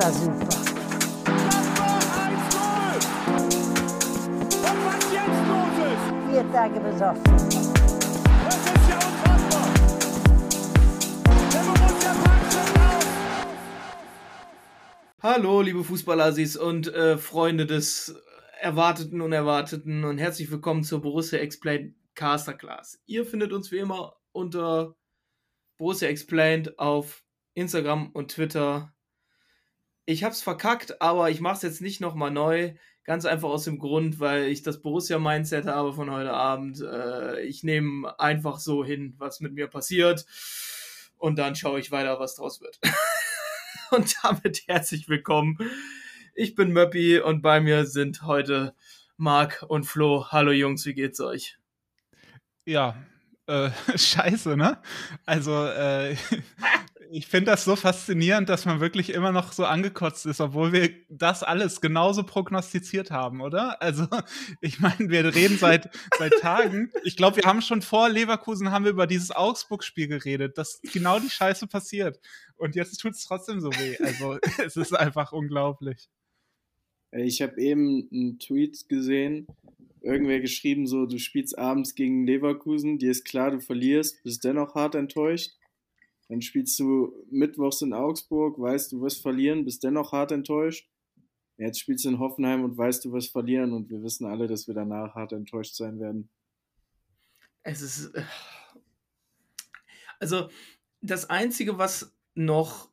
war super. Vier Tage besoffen. das ist ja unfassbar. Der Borussia Park schon. Hallo, liebe Fußballassis und äh, Freunde des Erwarteten und Erwarteten und herzlich willkommen zur Borussia Explained Casterclass. Ihr findet uns wie immer unter Borussia Explained auf Instagram und Twitter. Ich hab's verkackt, aber ich mach's jetzt nicht nochmal neu. Ganz einfach aus dem Grund, weil ich das Borussia-Mindset habe von heute Abend. Äh, ich nehme einfach so hin, was mit mir passiert. Und dann schaue ich weiter, was draus wird. und damit herzlich willkommen. Ich bin Möppi und bei mir sind heute Marc und Flo. Hallo Jungs, wie geht's euch? Ja, äh, scheiße, ne? Also, äh, ich finde das so faszinierend, dass man wirklich immer noch so angekotzt ist, obwohl wir das alles genauso prognostiziert haben, oder? Also, ich meine, wir reden seit, seit Tagen. Ich glaube, wir haben schon vor Leverkusen haben wir über dieses Augsburg-Spiel geredet, dass genau die Scheiße passiert. Und jetzt tut es trotzdem so weh. Also, es ist einfach unglaublich. Ich habe eben einen Tweet gesehen, irgendwer geschrieben so, du spielst abends gegen Leverkusen, dir ist klar, du verlierst, bist dennoch hart enttäuscht. Dann spielst du mittwochs in Augsburg, weißt, du wirst verlieren, bist dennoch hart enttäuscht. Jetzt spielst du in Hoffenheim und weißt, du wirst verlieren und wir wissen alle, dass wir danach hart enttäuscht sein werden. Es ist. äh, Also, das Einzige, was noch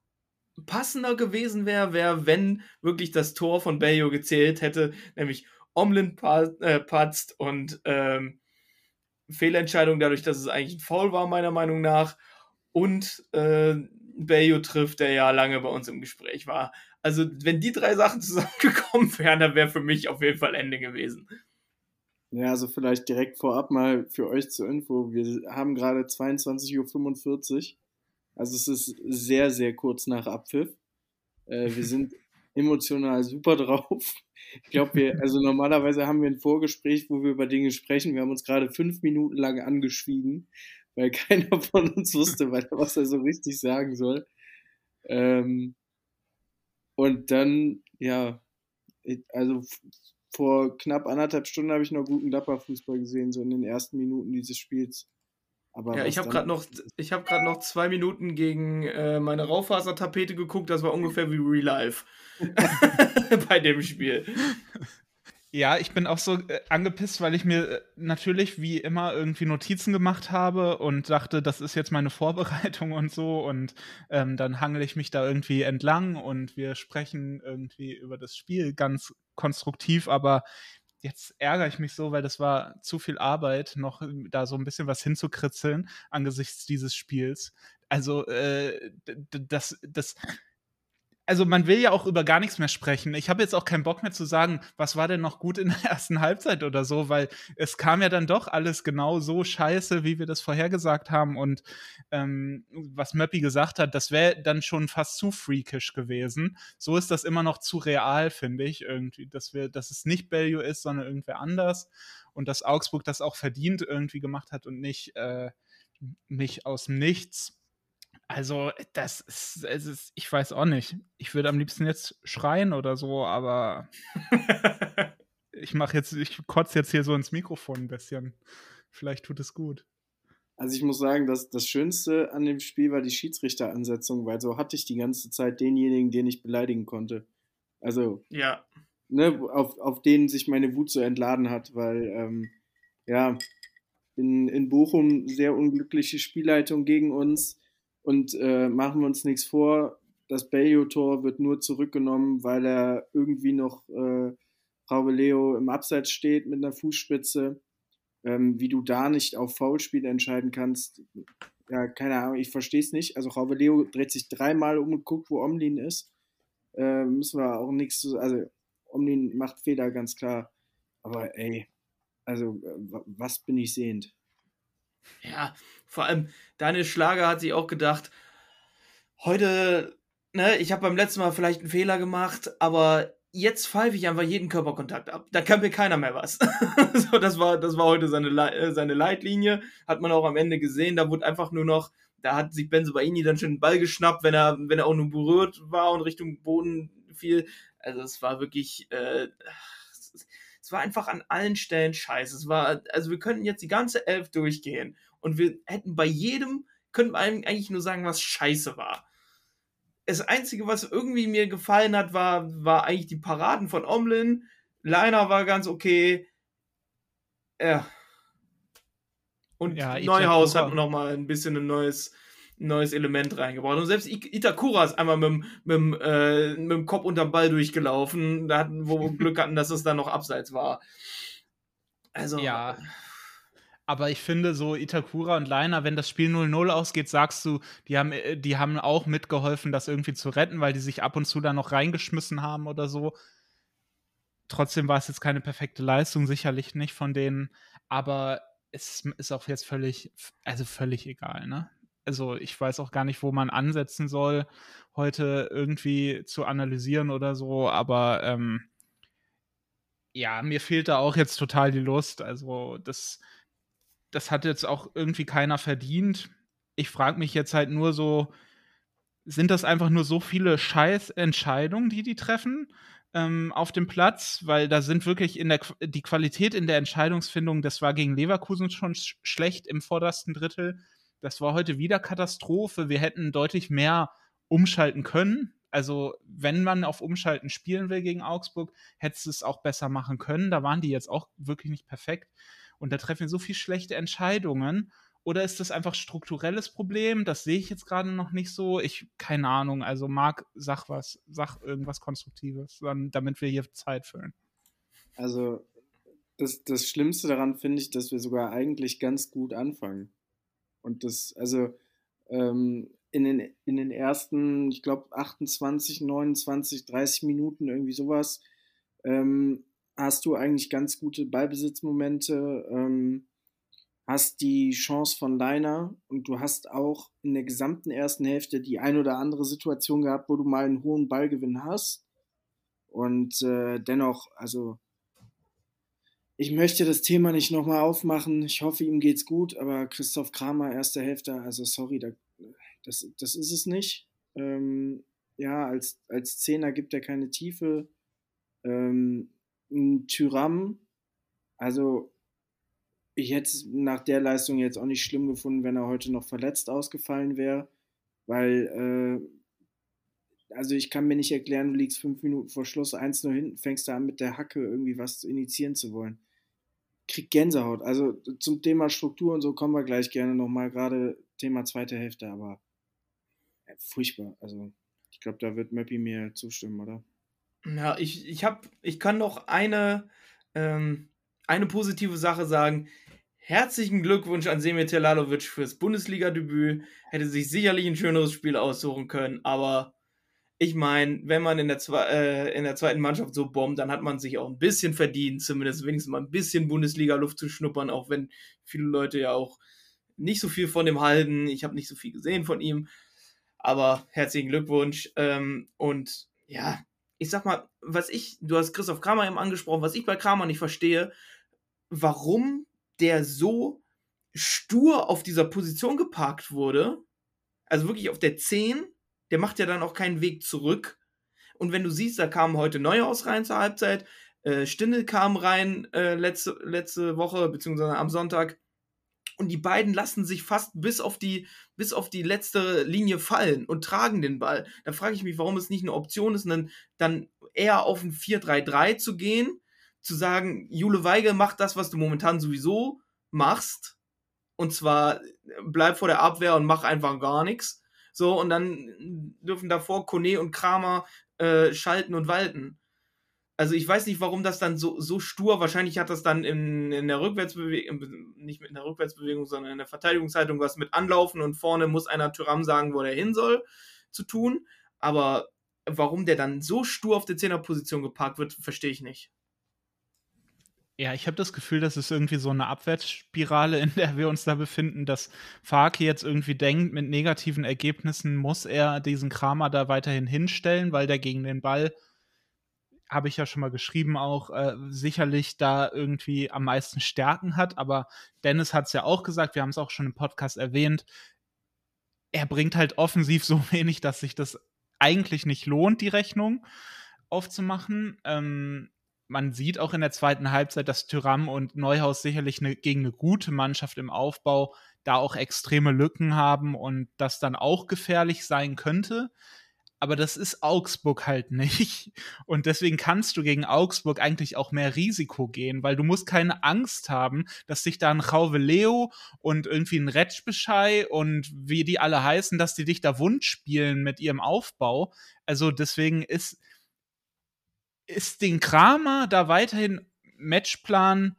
passender gewesen wäre, wäre, wenn wirklich das Tor von Bayo gezählt hätte, nämlich Omlin äh, patzt und ähm, Fehlentscheidung dadurch, dass es eigentlich ein Foul war, meiner Meinung nach. Und äh, Bayo trifft, der ja lange bei uns im Gespräch war. Also, wenn die drei Sachen zusammengekommen wären, dann wäre für mich auf jeden Fall Ende gewesen. Ja, also vielleicht direkt vorab mal für euch zur Info. Wir haben gerade 22.45 Uhr. Also es ist sehr, sehr kurz nach Abpfiff. Äh, wir sind emotional super drauf. Ich glaube, wir, also normalerweise haben wir ein Vorgespräch, wo wir über Dinge sprechen. Wir haben uns gerade fünf Minuten lang angeschwiegen, weil keiner von uns wusste, was er so richtig sagen soll. Ähm, und dann, ja, also vor knapp anderthalb Stunden habe ich noch guten Dapper-Fußball gesehen, so in den ersten Minuten dieses Spiels. Aber Ja, ich habe gerade noch, ich habe gerade noch zwei Minuten gegen äh, meine Raufasertapete geguckt. Das war ungefähr wie Real Life bei dem Spiel. Ja, ich bin auch so äh, angepisst, weil ich mir äh, natürlich wie immer irgendwie Notizen gemacht habe und dachte, das ist jetzt meine Vorbereitung und so. Und ähm, dann hangel ich mich da irgendwie entlang und wir sprechen irgendwie über das Spiel ganz konstruktiv, aber jetzt ärgere ich mich so, weil das war zu viel Arbeit, noch ähm, da so ein bisschen was hinzukritzeln angesichts dieses Spiels. Also, äh, das, das, also man will ja auch über gar nichts mehr sprechen. Ich habe jetzt auch keinen Bock mehr zu sagen, was war denn noch gut in der ersten Halbzeit oder so, weil es kam ja dann doch alles genau so scheiße, wie wir das vorhergesagt haben. Und ähm, was Möppi gesagt hat, das wäre dann schon fast zu freakish gewesen. So ist das immer noch zu real, finde ich, irgendwie, dass wir, dass es nicht Bellio ist, sondern irgendwer anders. Und dass Augsburg das auch verdient irgendwie gemacht hat und nicht, äh, nicht aus dem Nichts. Also, das ist, es ist, ich weiß auch nicht. Ich würde am liebsten jetzt schreien oder so, aber ich mache jetzt, ich kotze jetzt hier so ins Mikrofon ein bisschen. Vielleicht tut es gut. Also ich muss sagen, dass das Schönste an dem Spiel war die Schiedsrichteransetzung, weil so hatte ich die ganze Zeit denjenigen, den ich beleidigen konnte. Also, Ja, ne, auf, auf den sich meine Wut so entladen hat, weil, ähm, ja, in, in Bochum sehr unglückliche Spielleitung gegen uns und äh, machen wir uns nichts vor, das Bellio-Tor wird nur zurückgenommen, weil er irgendwie noch äh, Raube Leo im Abseits steht mit einer Fußspitze. Ähm, wie du da nicht auf Foulspiel entscheiden kannst, ja, keine Ahnung, ich verstehe es nicht. Also Raube Leo dreht sich dreimal um und guckt, wo Omlin ist. Äh, müssen wir auch nichts zu, also Omlin macht Fehler, ganz klar. Aber ey, also äh, wa- was bin ich sehend? Ja. Vor allem Daniel Schlager hat sich auch gedacht, heute, ne, ich habe beim letzten Mal vielleicht einen Fehler gemacht, aber jetzt pfeife ich einfach jeden Körperkontakt ab. Da kann mir keiner mehr was. so, das war, das war heute seine, Le äh, seine Leitlinie. Hat man auch am Ende gesehen. Da wurde einfach nur noch, da hat sich Benzo Baini dann schon den Ball geschnappt, wenn er, wenn er auch nur berührt war und Richtung Boden fiel. Also es war wirklich, äh, es war einfach an allen Stellen scheiße. Es war, also wir könnten jetzt die ganze Elf durchgehen und wir hätten bei jedem, könnten wir eigentlich nur sagen, was scheiße war. Das Einzige, was irgendwie mir gefallen hat, war, war eigentlich die Paraden von Omlin. Liner war ganz okay. Ja. Und Ja, Neuhaus hat noch mal ein bisschen ein neues, neues Element reingebracht. Und selbst Itakura ist einmal mit, dem- mit, äh, mit dem Kopf unterm Ball durchgelaufen, da hatten, wo wir Glück hatten, dass es dann noch abseits war. Also, Ja. Aber ich finde, so Itakura und Leiner, wenn das Spiel 0-0 ausgeht, sagst du, die haben, äh, die haben auch mitgeholfen, das irgendwie zu retten, weil die sich ab und zu da noch reingeschmissen haben oder so. Trotzdem war es jetzt keine perfekte Leistung, sicherlich nicht von denen, aber es ist auch jetzt völlig, also völlig egal, ne? Also ich weiß auch gar nicht, wo man ansetzen soll, heute irgendwie zu analysieren oder so, aber ähm, ja, mir fehlt da auch jetzt total die Lust. Also das, das hat jetzt auch irgendwie keiner verdient. Ich frage mich jetzt halt nur so, sind das einfach nur so viele Scheißentscheidungen, die die treffen ähm, auf dem Platz? Weil da sind wirklich in der die Qualität in der Entscheidungsfindung, das war gegen Leverkusen schon sch schlecht im vordersten Drittel. Das war heute wieder Katastrophe. Wir hätten deutlich mehr umschalten können. Also, wenn man auf Umschalten spielen will gegen Augsburg, hättest du es auch besser machen können. Da waren die jetzt auch wirklich nicht perfekt. Und da treffen wir so viel schlechte Entscheidungen. Oder ist das einfach strukturelles Problem? Das sehe ich jetzt gerade noch nicht so. Ich, keine Ahnung. Also, Marc, sag was, sag irgendwas Konstruktives, damit wir hier Zeit füllen. Also, das, das Schlimmste daran finde ich, dass wir sogar eigentlich ganz gut anfangen. Und das, also, ähm, in den, in den ersten, ich glaube, 28, 29, 30 Minuten, irgendwie sowas, ähm, hast du eigentlich ganz gute Ballbesitzmomente, ähm, hast die Chance von Leiner und du hast auch in der gesamten ersten Hälfte die ein oder andere Situation gehabt, wo du mal einen hohen Ballgewinn hast. Und äh, dennoch, also ich möchte das Thema nicht nochmal aufmachen. Ich hoffe, ihm geht's gut, aber Christoph Kramer, erste Hälfte, also sorry, da, das, das ist es nicht. Ähm, ja, als, als Zehner gibt er keine Tiefe. Ähm, ein Tyram, also ich hätte es nach der Leistung jetzt auch nicht schlimm gefunden, wenn er heute noch verletzt ausgefallen wäre, weil, äh, also ich kann mir nicht erklären, du liegst fünf Minuten vor Schluss 1-0 hinten, fängst da an mit der Hacke irgendwie was initiieren zu wollen. Krieg Gänsehaut. Also zum Thema Struktur und so kommen wir gleich gerne nochmal, gerade Thema zweite Hälfte, aber äh, furchtbar. Also ich glaube, da wird Möppi mir zustimmen, oder? Ja, ich, ich hab, ich kann noch eine, ähm, eine positive Sache sagen. Herzlichen Glückwunsch an Semir Telalovic fürs Bundesliga-Debüt. Hätte sich sicherlich ein schöneres Spiel aussuchen können, aber ich meine, wenn man in der, zwe äh, in der zweiten Mannschaft so bombt, dann hat man sich auch ein bisschen verdient, zumindest wenigstens mal ein bisschen Bundesliga-Luft zu schnuppern, auch wenn viele Leute ja auch nicht so viel von dem halten. Ich habe nicht so viel gesehen von ihm, aber herzlichen Glückwunsch. Ähm, und ja, ich sag mal, was ich, du hast Christoph Kramer eben angesprochen, was ich bei Kramer nicht verstehe, warum der so stur auf dieser Position geparkt wurde, also wirklich auf der 10, der macht ja dann auch keinen Weg zurück. Und wenn du siehst, da kamen heute Neuhaus rein zur Halbzeit, äh, Stindel kam rein äh, letzte, letzte Woche, beziehungsweise am Sonntag. Und die beiden lassen sich fast bis auf die, bis auf die letzte Linie fallen und tragen den Ball. Da frage ich mich, warum es nicht eine Option ist, dann, dann eher auf ein 4-3-3 zu gehen, zu sagen, Jule Weigel macht das, was du momentan sowieso machst. Und zwar bleib vor der Abwehr und mach einfach gar nichts. So, und dann dürfen davor Kone und Kramer äh, schalten und walten. Also ich weiß nicht, warum das dann so, so stur, wahrscheinlich hat das dann in, in der Rückwärtsbewegung, nicht mit einer Rückwärtsbewegung, sondern in der Verteidigungshaltung was mit Anlaufen und vorne muss einer Tyram sagen, wo der hin soll, zu tun. Aber warum der dann so stur auf der Zehnerposition geparkt wird, verstehe ich nicht. Ja, ich habe das Gefühl, das ist irgendwie so eine Abwärtsspirale, in der wir uns da befinden, dass Farke jetzt irgendwie denkt, mit negativen Ergebnissen muss er diesen Kramer da weiterhin hinstellen, weil der gegen den Ball, habe ich ja schon mal geschrieben, auch äh, sicherlich da irgendwie am meisten Stärken hat. Aber Dennis hat es ja auch gesagt, wir haben es auch schon im Podcast erwähnt, er bringt halt offensiv so wenig, dass sich das eigentlich nicht lohnt, die Rechnung. aufzumachen. Ähm, man sieht auch in der zweiten Halbzeit, dass Tyram und Neuhaus sicherlich ne, gegen eine gute Mannschaft im Aufbau da auch extreme Lücken haben und das dann auch gefährlich sein könnte. Aber das ist Augsburg halt nicht. Und deswegen kannst du gegen Augsburg eigentlich auch mehr Risiko gehen, weil du musst keine Angst haben, dass sich da ein Chauve Leo und irgendwie ein Retschbeschei und wie die alle heißen, dass die dich da wund spielen mit ihrem Aufbau. Also deswegen ist, ist den Kramer da weiterhin Matchplan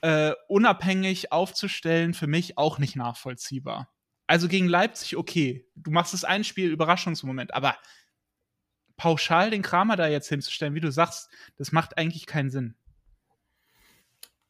äh, unabhängig aufzustellen für mich auch nicht nachvollziehbar. Also gegen Leipzig okay, du machst das ein Spiel Überraschungsmoment, aber pauschal den Kramer da jetzt hinzustellen, wie du sagst, das macht eigentlich keinen Sinn.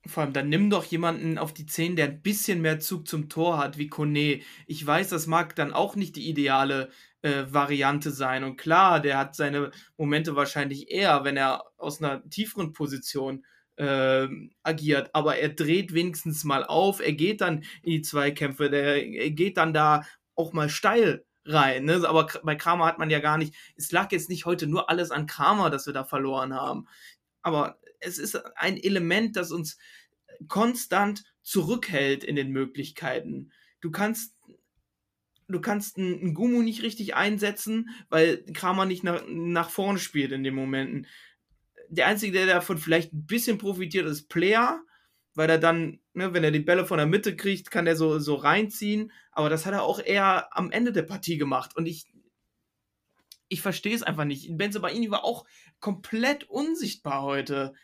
Vor allem, dann nimm doch jemanden auf die 10, der ein bisschen mehr Zug zum Tor hat, wie Kone. Ich weiß, das mag dann auch nicht die ideale äh, Variante sein. Und klar, der hat seine Momente wahrscheinlich eher, wenn er aus einer tieferen Position äh, agiert. Aber er dreht wenigstens mal auf, er geht dann in die Zweikämpfe, der, er geht dann da auch mal steil rein. Ne? Aber bei Kramer hat man ja gar nicht, es lag jetzt nicht heute nur alles an Kramer, dass wir da verloren haben. Aber es ist ein Element, das uns konstant zurückhält in den Möglichkeiten. Du kannst du kannst einen Gumu nicht richtig einsetzen, weil Kramer nicht nach, nach vorne spielt in den Momenten. Der Einzige, der davon vielleicht ein bisschen profitiert, ist Player, weil er dann, ne, wenn er die Bälle von der Mitte kriegt, kann er so, so reinziehen. Aber das hat er auch eher am Ende der Partie gemacht. Und ich, ich verstehe es einfach nicht. Baini war auch komplett unsichtbar heute.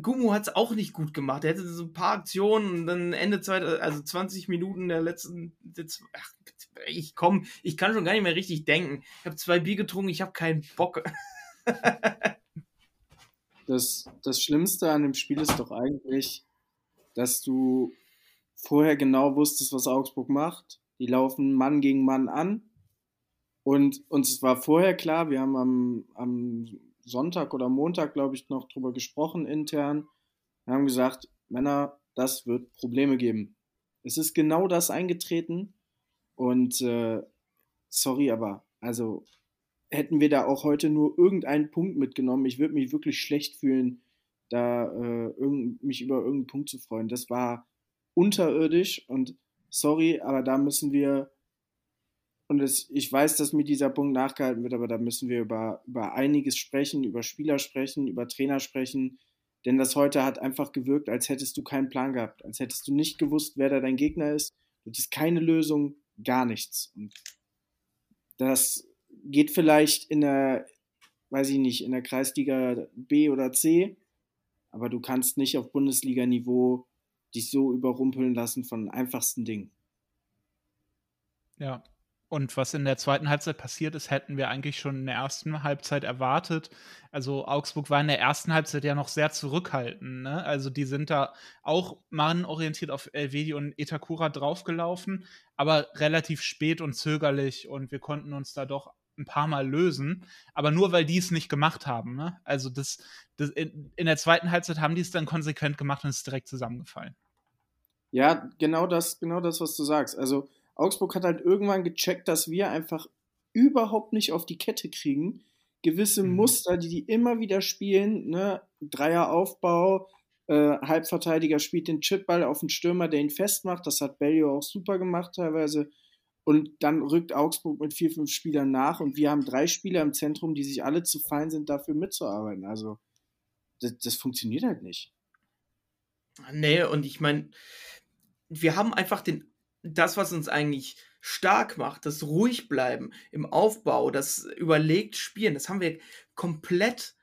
Gumu hat es auch nicht gut gemacht. Er hätte so ein paar Aktionen und dann Ende Zeit, also 20 Minuten der letzten. ach, ich komm, ich kann schon gar nicht mehr richtig denken. Ich habe zwei Bier getrunken, ich habe keinen Bock. das, das Schlimmste an dem Spiel ist doch eigentlich, dass du vorher genau wusstest, was Augsburg macht. Die laufen Mann gegen Mann an. Und uns war vorher klar, wir haben am, am Sonntag oder Montag, glaube ich, noch drüber gesprochen intern. Wir haben gesagt, Männer, das wird Probleme geben. Es ist genau das eingetreten. Und äh, sorry, aber also hätten wir da auch heute nur irgendeinen Punkt mitgenommen, ich würde mich wirklich schlecht fühlen, da äh, irgend, mich über irgendeinen Punkt zu freuen. Das war unterirdisch und sorry, aber da müssen wir, und es, ich weiß, dass mir dieser Punkt nachgehalten wird, aber da müssen wir über, über einiges sprechen, über Spieler sprechen, über Trainer sprechen, denn das heute hat einfach gewirkt, als hättest du keinen Plan gehabt, als hättest du nicht gewusst, wer da dein Gegner ist. Du hattest keine Lösung, gar nichts. Und das geht vielleicht in der, weiß ich nicht, in der Kreisliga B oder C, aber du kannst nicht auf Bundesliga-Niveau dich so überrumpeln lassen von einfachsten Dingen. Ja, und was in der zweiten Halbzeit passiert ist, hätten wir eigentlich schon in der ersten Halbzeit erwartet. Also Augsburg war in der ersten Halbzeit ja noch sehr zurückhaltend. Ne? Also die sind da auch mannorientiert auf Elvedi und Itakura draufgelaufen, aber relativ spät und zögerlich. Und wir konnten uns da doch ein paar Mal lösen, aber nur weil die es nicht gemacht haben. Ne? Also das, das in, in, der zweiten Halbzeit haben die es dann konsequent gemacht und es ist direkt zusammengefallen. Ja, genau das, genau das, was du sagst. Also Augsburg hat halt irgendwann gecheckt, dass wir einfach überhaupt nicht auf die Kette kriegen. Gewisse mhm. Muster, die die immer wieder spielen, ne? Dreieraufbau, äh, Halbverteidiger spielt den Chipball auf den Stürmer, der ihn festmacht. Das hat Bellio auch super gemacht teilweise. Und dann rückt Augsburg mit vier, fünf Spielern nach und wir haben drei Spieler im Zentrum, die sich alle zu fein sind, dafür mitzuarbeiten. Also, das, das funktioniert halt nicht. Nee, und ich meine, wir haben einfach den das, was uns eigentlich stark macht, das ruhig bleiben im Aufbau, das überlegt spielen, das haben wir komplett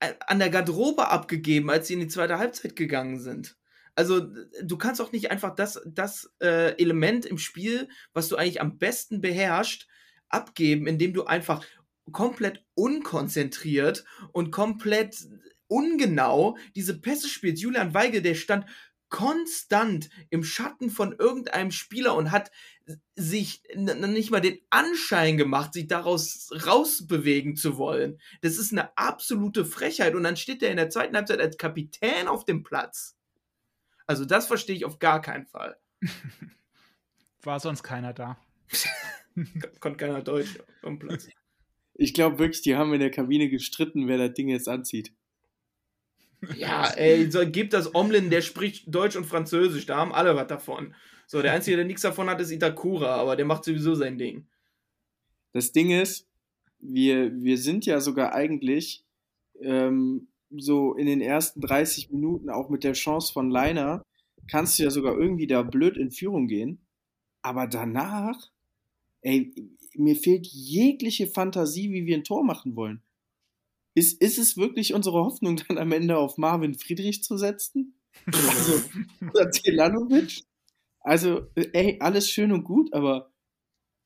äh, an der Garderobe abgegeben, als sie in die zweite Halbzeit gegangen sind. Also du kannst auch nicht einfach das, das äh, Element im Spiel, was du eigentlich am besten beherrschst, abgeben, indem du einfach komplett unkonzentriert und komplett ungenau diese Pässe spielst. Julian Weigel, der stand konstant im Schatten von irgendeinem Spieler und hat sich nicht mal den Anschein gemacht, sich daraus rausbewegen zu wollen. Das ist eine absolute Frechheit. Und dann steht er in der zweiten Halbzeit als Kapitän auf dem Platz. Also das verstehe ich auf gar keinen Fall. War sonst keiner da. Konnte keiner Deutsch am Platz. Ich glaube wirklich, die haben in der Kabine gestritten, wer das Ding jetzt anzieht. Ja, ey, so, gib das Omlin, der spricht Deutsch und Französisch, da haben alle was davon. So, der Einzige, der nichts davon hat, ist Itakura, aber der macht sowieso sein Ding. Das Ding ist, wir, wir sind ja sogar eigentlich ähm, so in den ersten 30 Minuten auch mit der Chance von Leiner, kannst du ja sogar irgendwie da blöd in Führung gehen. Aber danach, ey, mir fehlt jegliche Fantasie, wie wir ein Tor machen wollen. Ist, ist es wirklich unsere Hoffnung, dann am Ende auf Marvin Friedrich zu setzen? Also, oder Telanovic? Also, ey, alles schön und gut, aber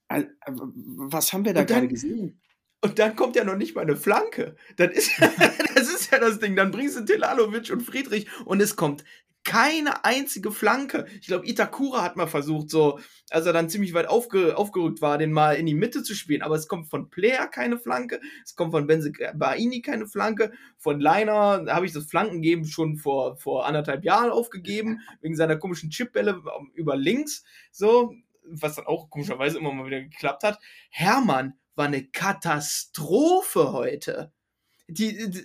äh, was haben wir da gerade gesehen? Und dann kommt ja noch nicht mal eine Flanke. Das ist, das ist ja das Ding. Dann bringst du Telalovic und Friedrich und es kommt keine einzige Flanke. Ich glaube, Itakura hat mal versucht, so, als er dann ziemlich weit aufge, aufgerückt war, den mal in die Mitte zu spielen. Aber es kommt von Player keine Flanke, es kommt von Benze Baini keine Flanke, von Leiner habe ich das Flankengeben schon vor, vor anderthalb Jahren aufgegeben, wegen seiner komischen Chipbälle über links, so, was dann auch komischerweise immer mal wieder geklappt hat. Hermann war eine Katastrophe heute. Die, die,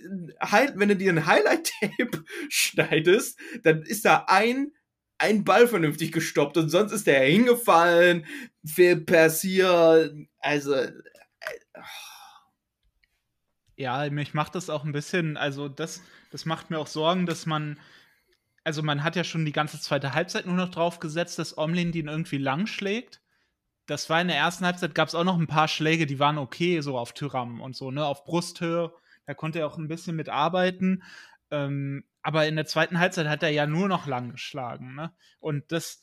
wenn du dir ein Highlight-Tape schneidest, dann ist da ein, ein Ball vernünftig gestoppt und sonst ist der hingefallen, viel passiert. Also, äh, Ja, mich macht das auch ein bisschen, also das, das macht mir auch Sorgen, dass man, also man hat ja schon die ganze zweite Halbzeit nur noch drauf gesetzt, dass Omlin den irgendwie lang schlägt. Das war in der ersten Halbzeit, gab es auch noch ein paar Schläge, die waren okay, so auf Tyram und so, ne, auf Brusthöhe. Da konnte er auch ein bisschen mitarbeiten. Ähm, aber in der zweiten Halbzeit hat er ja nur noch lang geschlagen, ne? Und das,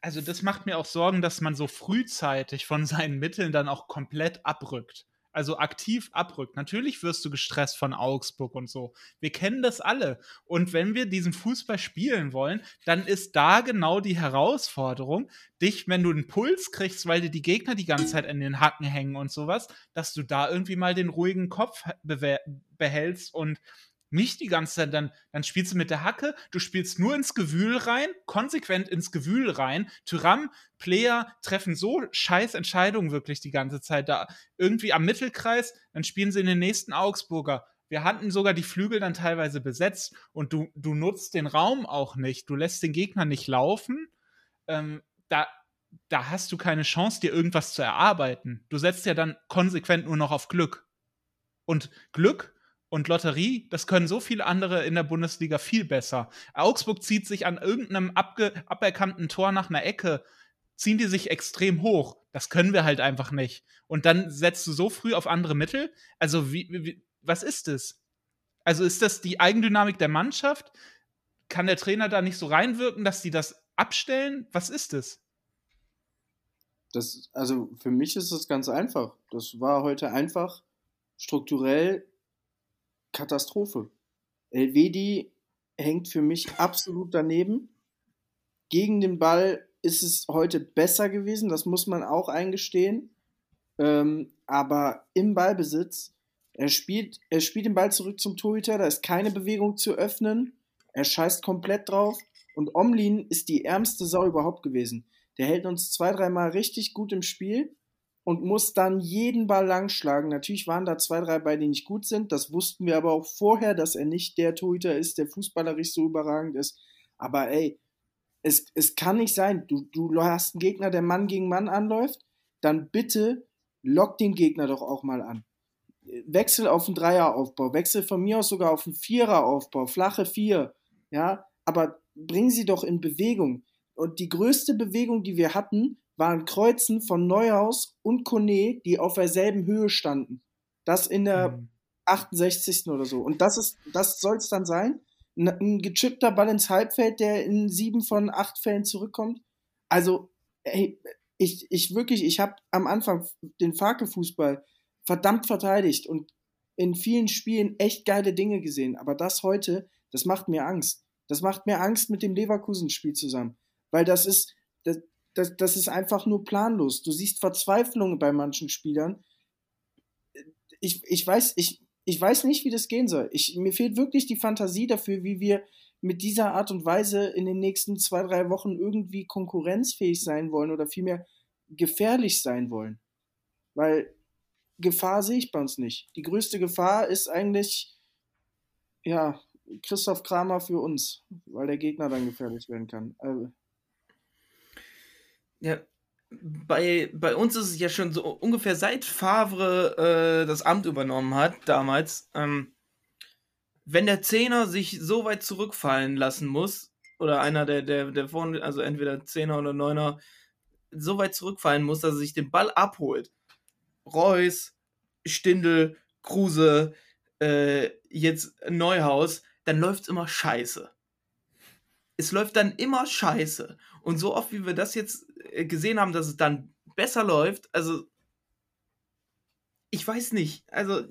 also das macht mir auch Sorgen, dass man so frühzeitig von seinen Mitteln dann auch komplett abrückt. Also aktiv abrückt. Natürlich wirst du gestresst von Augsburg und so. Wir kennen das alle. Und wenn wir diesen Fußball spielen wollen, dann ist da genau die Herausforderung, dich, wenn du einen Puls kriegst, weil dir die Gegner die ganze Zeit an den Hacken hängen und sowas, dass du da irgendwie mal den ruhigen Kopf behältst und nicht die ganze Zeit, dann, dann spielst du mit der Hacke, du spielst nur ins Gewühl rein, konsequent ins Gewühl rein. Tyram, Player treffen so scheiß Entscheidungen wirklich die ganze Zeit da. Irgendwie am Mittelkreis, dann spielen sie in den nächsten Augsburger. Wir hatten sogar die Flügel dann teilweise besetzt und du, du nutzt den Raum auch nicht. Du lässt den Gegner nicht laufen. Ähm, da, da hast du keine Chance, dir irgendwas zu erarbeiten. Du setzt ja dann konsequent nur noch auf Glück. Und Glück und Lotterie, das können so viele andere in der Bundesliga viel besser. Augsburg zieht sich an irgendeinem aberkannten Tor nach einer Ecke, ziehen die sich extrem hoch. Das können wir halt einfach nicht. Und dann setzt du so früh auf andere Mittel. Also, wie, wie, was ist das? Also, ist das die Eigendynamik der Mannschaft? Kann der Trainer da nicht so reinwirken, dass die das abstellen? Was ist es? Das, also für mich ist es ganz einfach. Das war heute einfach strukturell Katastrophe. Elvedi hängt für mich absolut daneben. Gegen den Ball ist es heute besser gewesen, das muss man auch eingestehen. Ähm, aber im Ballbesitz, er spielt, er spielt den Ball zurück zum Torhüter, da ist keine Bewegung zu öffnen. Er scheißt komplett drauf. Und Omlin ist die ärmste Sau überhaupt gewesen. Der hält uns zwei, dreimal richtig gut im Spiel und muss dann jeden Ball langschlagen. Natürlich waren da zwei, drei bei, die nicht gut sind. Das wussten wir aber auch vorher, dass er nicht der Torhüter ist, der fußballerisch so überragend ist. Aber ey, es, es kann nicht sein. Du, du hast einen Gegner, der Mann gegen Mann anläuft. Dann bitte lock den Gegner doch auch mal an. Wechsel auf einen Dreieraufbau. Wechsel von mir aus sogar auf einen Viereraufbau. Flache Vier. Ja, aber bring sie doch in Bewegung. Und die größte Bewegung, die wir hatten, waren Kreuzen von Neuhaus und Kone, die auf derselben Höhe standen. Das in der Mhm. 68. oder so. Und das ist, das soll es dann sein? Ein, ein gechippter Ball ins Halbfeld, der in sieben von acht Fällen zurückkommt. Also, ey, ich, ich wirklich, ich habe am Anfang den Farke-Fußball verdammt verteidigt und in vielen Spielen echt geile Dinge gesehen. Aber das heute, das macht mir Angst. Das macht mir Angst mit dem Leverkusen-Spiel zusammen. Weil das ist, das, das, das ist einfach nur planlos. Du siehst Verzweiflung bei manchen Spielern. Ich, ich, weiß, ich, ich weiß nicht, wie das gehen soll. Ich, mir fehlt wirklich die Fantasie dafür, wie wir mit dieser Art und Weise in den nächsten zwei, drei Wochen irgendwie konkurrenzfähig sein wollen oder vielmehr gefährlich sein wollen. Weil Gefahr sehe ich bei uns nicht. Die größte Gefahr ist eigentlich, ja, Christoph Kramer für uns, weil der Gegner dann gefährlich werden kann. Also, Ja, bei, bei uns ist es ja schon so ungefähr seit Favre äh, das Amt übernommen hat, damals, ähm, wenn der Zehner sich so weit zurückfallen lassen muss, oder einer der, der, der vorne, also entweder Zehner oder Neuner, so weit zurückfallen muss, dass er sich den Ball abholt. Reus, Stindel, Kruse, äh, jetzt Neuhaus, dann läuft es immer scheiße. Es läuft dann immer scheiße. Und so oft, wie wir das jetzt äh, gesehen haben, dass es dann besser läuft, also ich weiß nicht. Also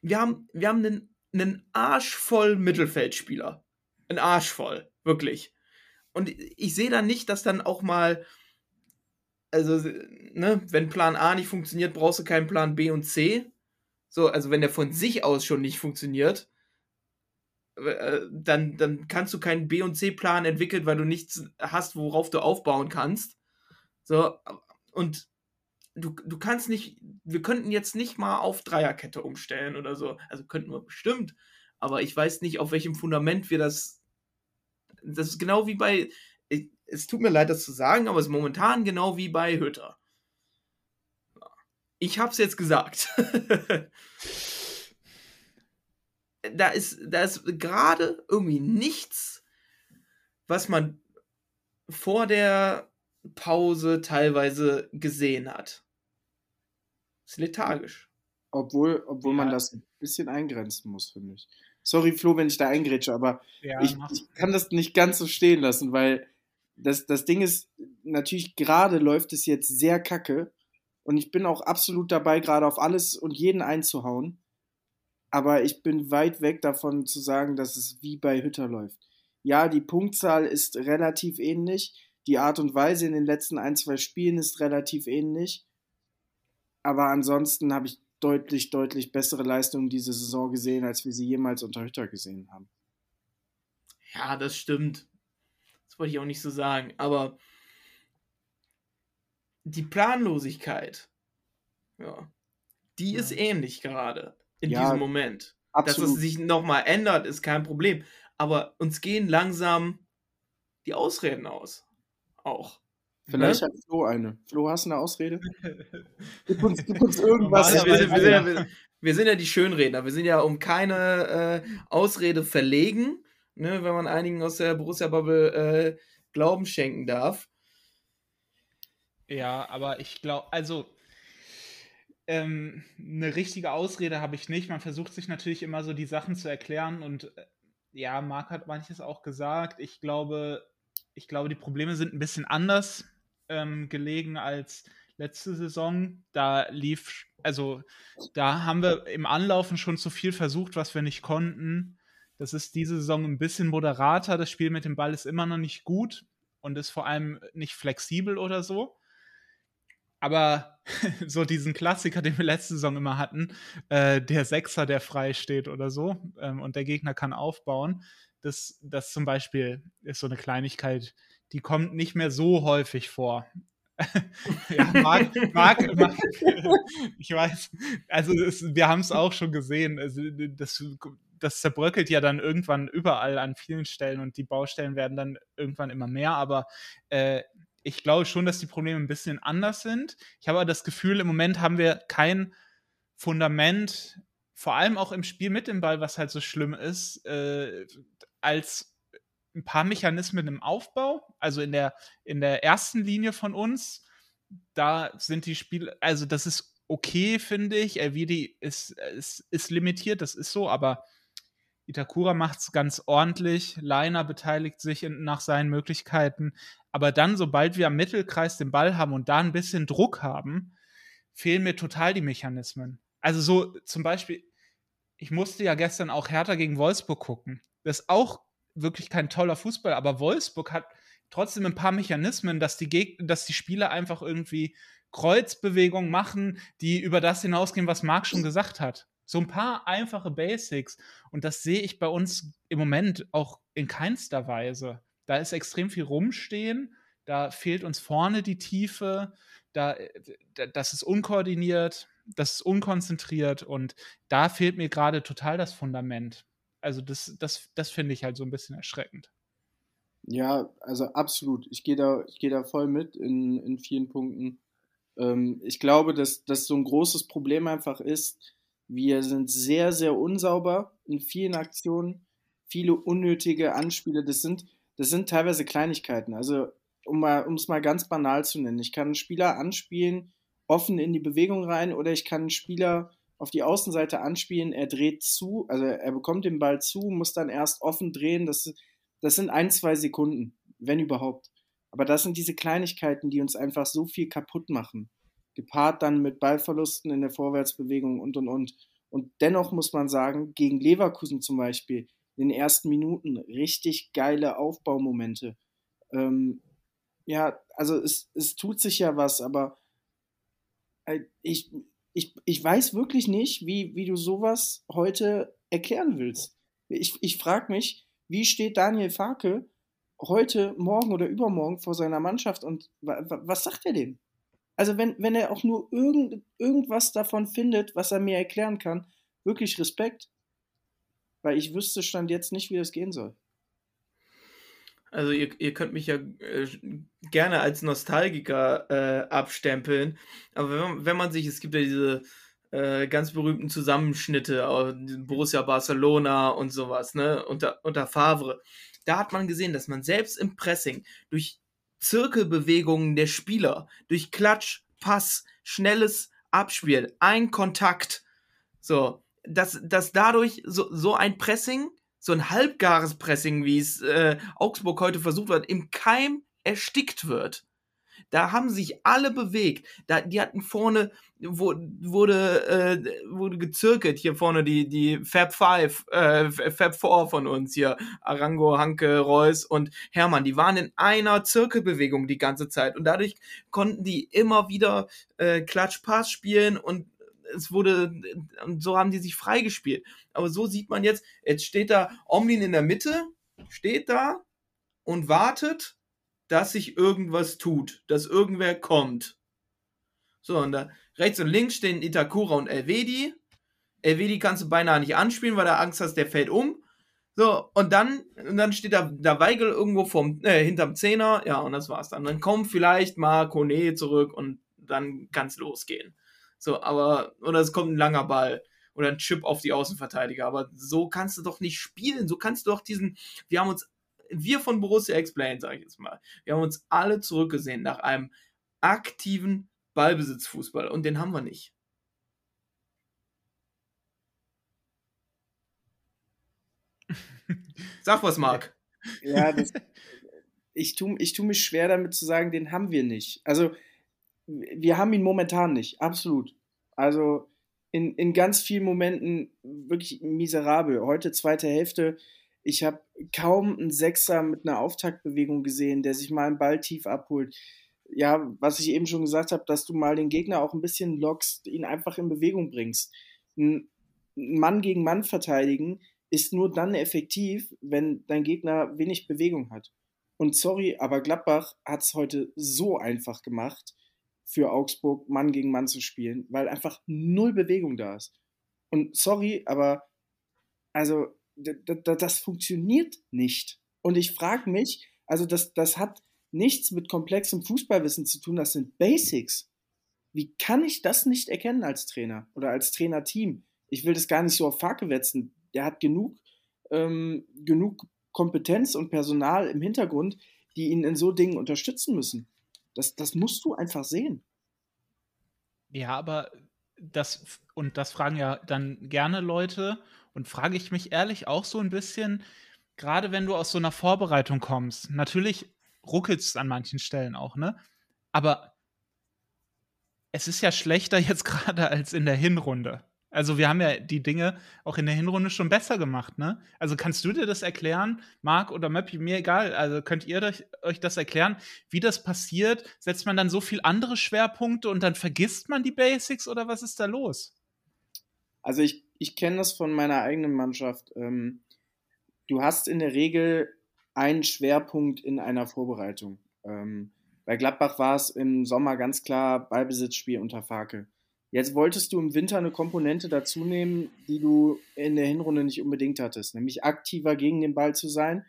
wir haben, wir haben einen, einen Arsch voll Mittelfeldspieler. Ein Arsch voll, wirklich. Und ich sehe da nicht, dass dann auch mal, also, ne, wenn Plan A nicht funktioniert, brauchst du keinen Plan B und C. So, also wenn der von sich aus schon nicht funktioniert, dann, dann kannst du keinen B- und C-Plan entwickeln, weil du nichts hast, worauf du aufbauen kannst. So, und du, du kannst nicht, wir könnten jetzt nicht mal auf Dreierkette umstellen oder so. Also könnten wir bestimmt, aber ich weiß nicht, auf welchem Fundament wir das. Das ist genau wie bei. Es tut mir leid, das zu sagen, aber es ist momentan genau wie bei Hütter. Ich hab's jetzt gesagt. da ist, da ist gerade irgendwie nichts, was man vor der Pause teilweise gesehen hat. Ist lethargisch. obwohl obwohl man Ja. das ein bisschen eingrenzen muss, finde ich. Sorry, Flo, wenn ich da eingrätsche, aber Ja, ich, ich kann das nicht ganz so stehen lassen, weil das, das Ding ist, natürlich gerade läuft es jetzt sehr kacke und ich bin auch absolut dabei, gerade auf alles und jeden einzuhauen. Aber ich bin weit weg davon zu sagen, dass es wie bei Hütter läuft. Ja, die Punktzahl ist relativ ähnlich. Die Art und Weise in den letzten ein, zwei Spielen ist relativ ähnlich. Aber ansonsten habe ich deutlich, deutlich bessere Leistungen diese Saison gesehen, als wir sie jemals unter Hütter gesehen haben. Ja, das stimmt. Das wollte ich auch nicht so sagen. Aber die Planlosigkeit, ja, die ist ähnlich gerade in Ja, diesem Moment. Dass Absolut. es sich nochmal ändert, ist kein Problem. Aber uns gehen langsam die Ausreden aus. Auch. Vielleicht Ne? hat Flo eine. Flo, hast du eine Ausrede? Gib uns, gib uns irgendwas. Also wir, sind, wir, sind ja, wir sind ja die Schönredner. Wir sind ja um keine äh, Ausrede verlegen, ne, wenn man einigen aus der Borussia-Bubble äh, Glauben schenken darf. Ja, aber ich glaube, also ähm, eine richtige Ausrede habe ich nicht. Man versucht sich natürlich immer so die Sachen zu erklären und äh, ja, Marc hat manches auch gesagt. Ich glaube, ich glaube, die Probleme sind ein bisschen anders ähm, gelegen als letzte Saison. Da lief, also da haben wir im Anlaufen schon zu viel versucht, was wir nicht konnten. Das ist diese Saison ein bisschen moderater. Das Spiel mit dem Ball ist immer noch nicht gut und ist vor allem nicht flexibel oder so. Aber so diesen Klassiker, den wir letzte Saison immer hatten, äh, der Sechser, der frei steht oder so, ähm, und der Gegner kann aufbauen, das, das zum Beispiel ist so eine Kleinigkeit, die kommt nicht mehr so häufig vor. ja, Marc, Marc, Marc, ich weiß, also es, wir haben es auch schon gesehen, also das, das zerbröckelt ja dann irgendwann überall an vielen Stellen und die Baustellen werden dann irgendwann immer mehr, aber äh, ich glaube schon, dass die Probleme ein bisschen anders sind. Ich habe aber das Gefühl, im Moment haben wir kein Fundament, vor allem auch im Spiel mit dem Ball, was halt so schlimm ist, äh, als ein paar Mechanismen im Aufbau, also in der, in der ersten Linie von uns, da sind die Spiele, also das ist okay, finde ich. Elvidi ist, ist, ist limitiert, das ist so, aber Itakura macht es ganz ordentlich. Leiner beteiligt sich in, nach seinen Möglichkeiten. Aber dann, sobald wir am Mittelkreis den Ball haben und da ein bisschen Druck haben, fehlen mir total die Mechanismen. Also so zum Beispiel, ich musste ja gestern auch Hertha gegen Wolfsburg gucken. Das ist auch wirklich kein toller Fußball, aber Wolfsburg hat trotzdem ein paar Mechanismen, dass die, Geg dass die Spieler einfach irgendwie Kreuzbewegungen machen, die über das hinausgehen, was Marc schon gesagt hat. So ein paar einfache Basics. Und das sehe ich bei uns im Moment auch in keinster Weise. Da ist extrem viel rumstehen, da fehlt uns vorne die Tiefe, da, das ist unkoordiniert. das ist unkonzentriert und da fehlt mir gerade total das Fundament. Also das, das, das finde ich halt so ein bisschen erschreckend. Ja, also absolut. Ich gehe da, ich da voll mit in, in vielen Punkten. Ähm, ich glaube, dass das so ein großes Problem einfach ist. Wir sind sehr, sehr unsauber in vielen Aktionen, viele unnötige Anspiele. Das sind, das sind teilweise Kleinigkeiten. Also um mal, es mal ganz banal zu nennen, ich kann einen Spieler anspielen, offen in die Bewegung rein, oder ich kann einen Spieler auf die Außenseite anspielen, er dreht zu, also er bekommt den Ball zu, muss dann erst offen drehen. Das, das sind ein, zwei Sekunden, wenn überhaupt. Aber das sind diese Kleinigkeiten, die uns einfach so viel kaputt machen. Gepaart dann mit Ballverlusten in der Vorwärtsbewegung und und und. Und dennoch muss man sagen, gegen Leverkusen zum Beispiel, in den ersten Minuten richtig geile Aufbaumomente. Ähm, ja, also es, es tut sich ja was, aber äh, ich, ich, ich weiß wirklich nicht, wie, wie du sowas heute erklären willst. Ich, ich frage mich, wie steht Daniel Farke heute, morgen oder übermorgen vor seiner Mannschaft und was sagt er dem? Also wenn, wenn er auch nur irgend, irgendwas davon findet, was er mir erklären kann, wirklich Respekt, weil ich wüsste stand jetzt nicht, wie das gehen soll. Also ihr, ihr könnt mich ja äh, gerne als Nostalgiker äh, abstempeln, aber wenn man, wenn man, sich, es gibt ja diese äh, ganz berühmten Zusammenschnitte, Borussia Barcelona und sowas, ne, unter, unter Favre, da hat man gesehen, dass man selbst im Pressing durch Zirkelbewegungen der Spieler, durch Klatsch, Pass, schnelles Abspiel, ein Kontakt, so, dass, dass dadurch so, so ein Pressing so ein halbgares Pressing, wie es äh, Augsburg heute versucht hat, im Keim erstickt wird. Da haben sich alle bewegt. Da, die hatten vorne, wo, wurde, äh, wurde gezirkelt, hier vorne die, die Fab Five, äh, Fab Four von uns hier, Arango, Hanke, Reus und Hermann, die waren in einer Zirkelbewegung die ganze Zeit und dadurch konnten die immer wieder äh, Klatsch-Pass spielen und es wurde, und so haben die sich freigespielt. Aber so sieht man jetzt, jetzt steht da Omlin in der Mitte, steht da und wartet, dass sich irgendwas tut, dass irgendwer kommt. So, und da rechts und links stehen Itakura und Elvedi. Elvedi kannst du beinahe nicht anspielen, weil er Angst hast, der fällt um. So, und dann, und dann steht da der Weigel irgendwo vom, äh, hinterm Zehner, ja, und das war's dann. Dann kommt vielleicht mal Kone zurück und dann kann's losgehen. So, aber, oder es kommt ein langer Ball oder ein Chip auf die Außenverteidiger. Aber so kannst du doch nicht spielen. So kannst du doch diesen, wir haben uns, wir von Borussia Explain, sage ich jetzt mal, wir haben uns alle zurückgesehen nach einem aktiven Ballbesitzfußball und den haben wir nicht. Sag was, Marc. Ja, das, ich tue ich tu mich schwer damit zu sagen, den haben wir nicht. Also, wir haben ihn momentan nicht, absolut. Also in, in ganz vielen Momenten wirklich miserabel. Heute zweite Hälfte. Ich habe kaum einen Sechser mit einer Auftaktbewegung gesehen, der sich mal einen Ball tief abholt. Ja, was ich eben schon gesagt habe, dass du mal den Gegner auch ein bisschen lockst, ihn einfach in Bewegung bringst. Ein Mann gegen Mann verteidigen ist nur dann effektiv, wenn dein Gegner wenig Bewegung hat. Und sorry, aber Gladbach hat es heute so einfach gemacht für Augsburg Mann gegen Mann zu spielen, weil einfach null Bewegung da ist. Und sorry, aber also das funktioniert nicht. Und ich frage mich, also das, das hat nichts mit komplexem Fußballwissen zu tun, das sind Basics. Wie kann ich das nicht erkennen als Trainer oder als Trainerteam? Ich will das gar nicht so auf Fake wetzen. Der hat genug, ähm, genug Kompetenz und Personal im Hintergrund, die ihn in so Dingen unterstützen müssen. Das, das musst du einfach sehen. Ja, aber das, und das fragen ja dann gerne Leute, und frage ich mich ehrlich auch so ein bisschen, gerade wenn du aus so einer Vorbereitung kommst, natürlich ruckelt es an manchen Stellen auch, ne? Aber es ist ja schlechter jetzt gerade als in der Hinrunde. Also wir haben ja die Dinge auch in der Hinrunde schon besser gemacht, ne? Also kannst du dir das erklären, Marc oder Möppi, mir egal, also könnt ihr euch das erklären, wie das passiert? Setzt man dann so viel andere Schwerpunkte und dann vergisst man die Basics oder was ist da los? Also ich, ich kenne das von meiner eigenen Mannschaft. Ähm, du hast in der Regel einen Schwerpunkt in einer Vorbereitung. Ähm, bei Gladbach war es im Sommer ganz klar Ballbesitzspiel unter Fake. Jetzt wolltest du im Winter eine Komponente dazu nehmen, die du in der Hinrunde nicht unbedingt hattest, nämlich aktiver gegen den Ball zu sein.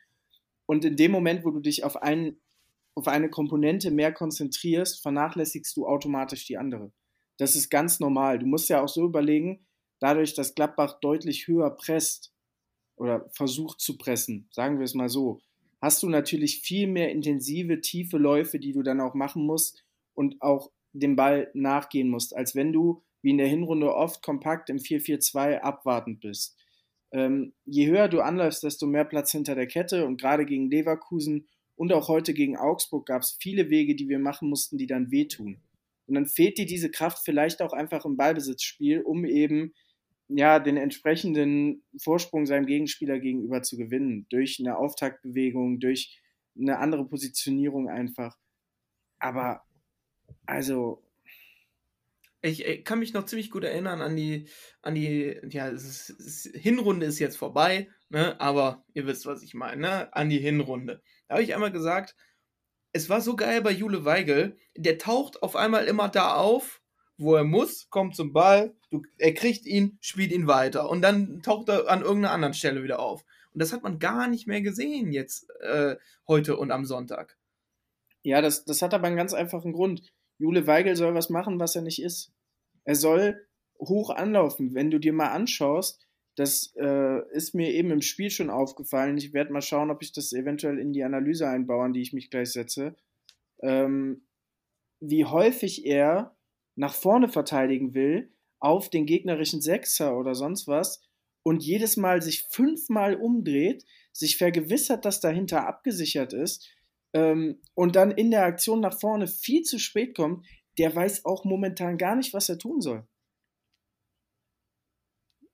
Und in dem Moment, wo du dich auf, ein, auf eine Komponente mehr konzentrierst, vernachlässigst du automatisch die andere. Das ist ganz normal. Du musst ja auch so überlegen, dadurch, dass Gladbach deutlich höher presst oder versucht zu pressen, sagen wir es mal so, hast du natürlich viel mehr intensive, tiefe Läufe, die du dann auch machen musst und auch dem Ball nachgehen musst, als wenn du, wie in der Hinrunde oft, kompakt im 4-4-2 abwartend bist. Ähm, je höher du anläufst, desto mehr Platz hinter der Kette und gerade gegen Leverkusen und auch heute gegen Augsburg gab es viele Wege, die wir machen mussten, die dann wehtun. Und dann fehlt dir diese Kraft vielleicht auch einfach im Ballbesitzspiel, um eben ja, den entsprechenden Vorsprung seinem Gegenspieler gegenüber zu gewinnen. Durch eine Auftaktbewegung, durch eine andere Positionierung einfach. Aber also. Ich, ich kann mich noch ziemlich gut erinnern an die, an die, ja, es ist, es, Hinrunde ist jetzt vorbei, ne? aber ihr wisst, was ich meine, ne? an die Hinrunde. Da habe ich einmal gesagt, es war so geil bei Jule Weigel, der taucht auf einmal immer da auf, wo er muss, kommt zum Ball, du, er kriegt ihn, spielt ihn weiter und dann taucht er an irgendeiner anderen Stelle wieder auf. Und das hat man gar nicht mehr gesehen jetzt äh, heute und am Sonntag. Ja, das, das hat aber einen ganz einfachen Grund. Jule Weigel soll was machen, was er nicht ist. Er soll hoch anlaufen. Wenn du dir mal anschaust, das äh, ist mir eben im Spiel schon aufgefallen. Ich werde mal schauen, ob ich das eventuell in die Analyse einbaue, an die ich mich gleich setze. Ähm, wie häufig er nach vorne verteidigen will, auf den gegnerischen Sechser oder sonst was und jedes Mal sich fünfmal umdreht, sich vergewissert, dass dahinter abgesichert ist ähm, und dann in der Aktion nach vorne viel zu spät kommt, der weiß auch momentan gar nicht, was er tun soll.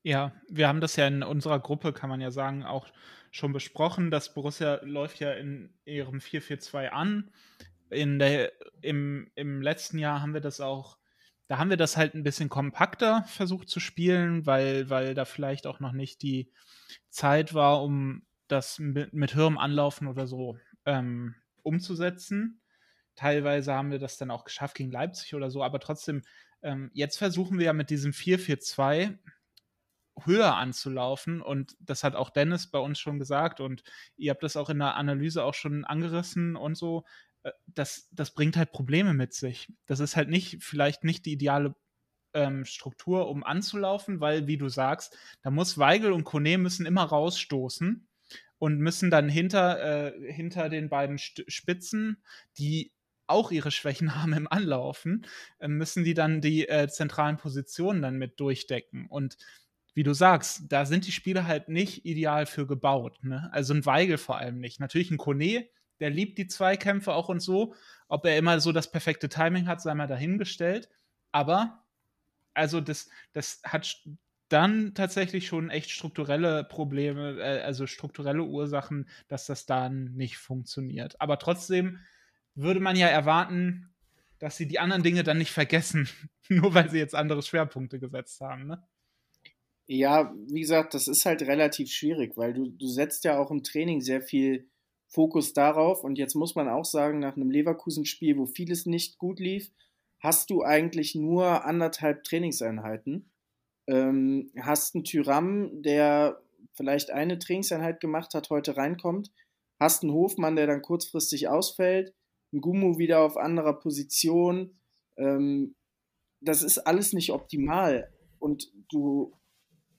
Ja, wir haben das ja in unserer Gruppe, kann man ja sagen, auch schon besprochen. Das Borussia läuft ja in ihrem 4-4-2 an. In der, im, Im letzten Jahr haben wir das auch da haben wir das halt ein bisschen kompakter versucht zu spielen, weil, weil da vielleicht auch noch nicht die Zeit war, um das mit, mit höherem Anlaufen oder so ähm, umzusetzen. Teilweise haben wir das dann auch geschafft gegen Leipzig oder so, aber trotzdem, ähm, jetzt versuchen wir ja mit diesem 4-4-2 höher anzulaufen und das hat auch Dennis bei uns schon gesagt und ihr habt das auch in der Analyse auch schon angerissen und so. Äh, das, das bringt halt Probleme mit sich. Das ist halt nicht, vielleicht nicht die ideale ähm, Struktur, um anzulaufen, weil, wie du sagst, da muss Weigel und Kone müssen immer rausstoßen und müssen dann hinter, äh, hinter den beiden St Spitzen, die auch ihre Schwächen haben im Anlaufen, äh, müssen die dann die äh, zentralen Positionen dann mit durchdecken. Und wie du sagst, da sind die Spiele halt nicht ideal für gebaut. Ne? Also ein Weigel vor allem nicht. Natürlich ein Kone der liebt die Zweikämpfe auch und so. Ob er immer so das perfekte Timing hat, sei mal dahingestellt. Aber, also das, das hat dann tatsächlich schon echt strukturelle Probleme, äh, also strukturelle Ursachen, dass das dann nicht funktioniert. Aber trotzdem würde man ja erwarten, dass sie die anderen Dinge dann nicht vergessen, nur weil sie jetzt andere Schwerpunkte gesetzt haben. Ne? Ja, wie gesagt, das ist halt relativ schwierig, weil du, du setzt ja auch im Training sehr viel Fokus darauf. Und jetzt muss man auch sagen, nach einem Leverkusen-Spiel, wo vieles nicht gut lief, hast du eigentlich nur anderthalb Trainingseinheiten. Ähm, hast einen Tyram, der vielleicht eine Trainingseinheit gemacht hat, heute reinkommt. Hast einen Hofmann, der dann kurzfristig ausfällt. Ein Gummo wieder auf anderer Position. Ähm, das ist alles nicht optimal. Und du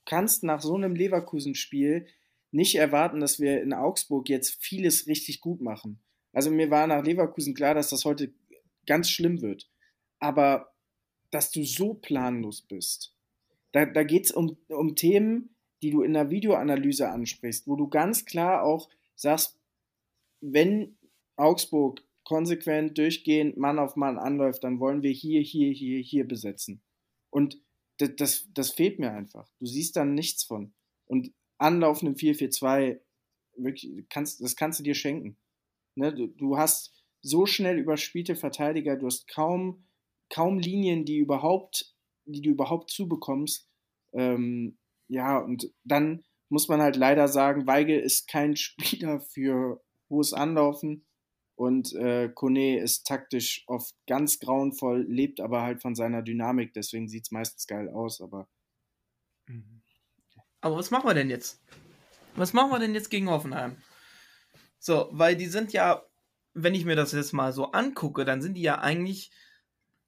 kannst nach so einem Leverkusen-Spiel nicht erwarten, dass wir in Augsburg jetzt vieles richtig gut machen. Also mir war nach Leverkusen klar, dass das heute ganz schlimm wird. Aber dass du so planlos bist, da, da geht es um, um Themen, die du in der Videoanalyse ansprichst, wo du ganz klar auch sagst, wenn Augsburg konsequent durchgehend Mann auf Mann anläuft, dann wollen wir hier, hier, hier, hier besetzen. Und das, das, das fehlt mir einfach. Du siehst da nichts von. Und anlaufenden 4-4-2, wirklich, kannst, das kannst du dir schenken. Ne? Du, du, hast so schnell überspielte Verteidiger, du hast kaum, kaum Linien, die überhaupt, die du überhaupt zubekommst. Ähm, ja, und dann muss man halt leider sagen, Weigel ist kein Spieler für hohes Anlaufen. Und äh, Kone ist taktisch oft ganz grauenvoll, lebt aber halt von seiner Dynamik, deswegen sieht es meistens geil aus, aber. Mhm. Aber was machen wir denn jetzt? Was machen wir denn jetzt gegen Hoffenheim? So, weil die sind ja, wenn ich mir das jetzt mal so angucke, dann sind die ja eigentlich,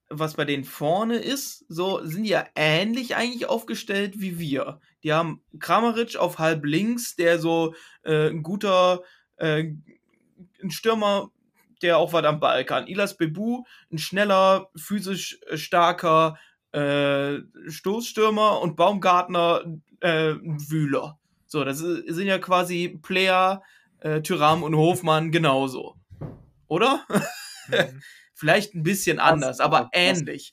was bei denen vorne ist, so sind die ja ähnlich eigentlich aufgestellt wie wir. Die haben Kramaric auf halb links, der so äh, ein guter äh, ein Stürmer, der auch was am Ball kann. Ilas Bebu, ein schneller, physisch starker äh, Stoßstürmer und Baumgartner äh, Wühler. So, das i- sind ja quasi Player, äh, Tyram und Hofmann genauso. Oder? Mhm. Vielleicht ein bisschen anders, aber ähnlich.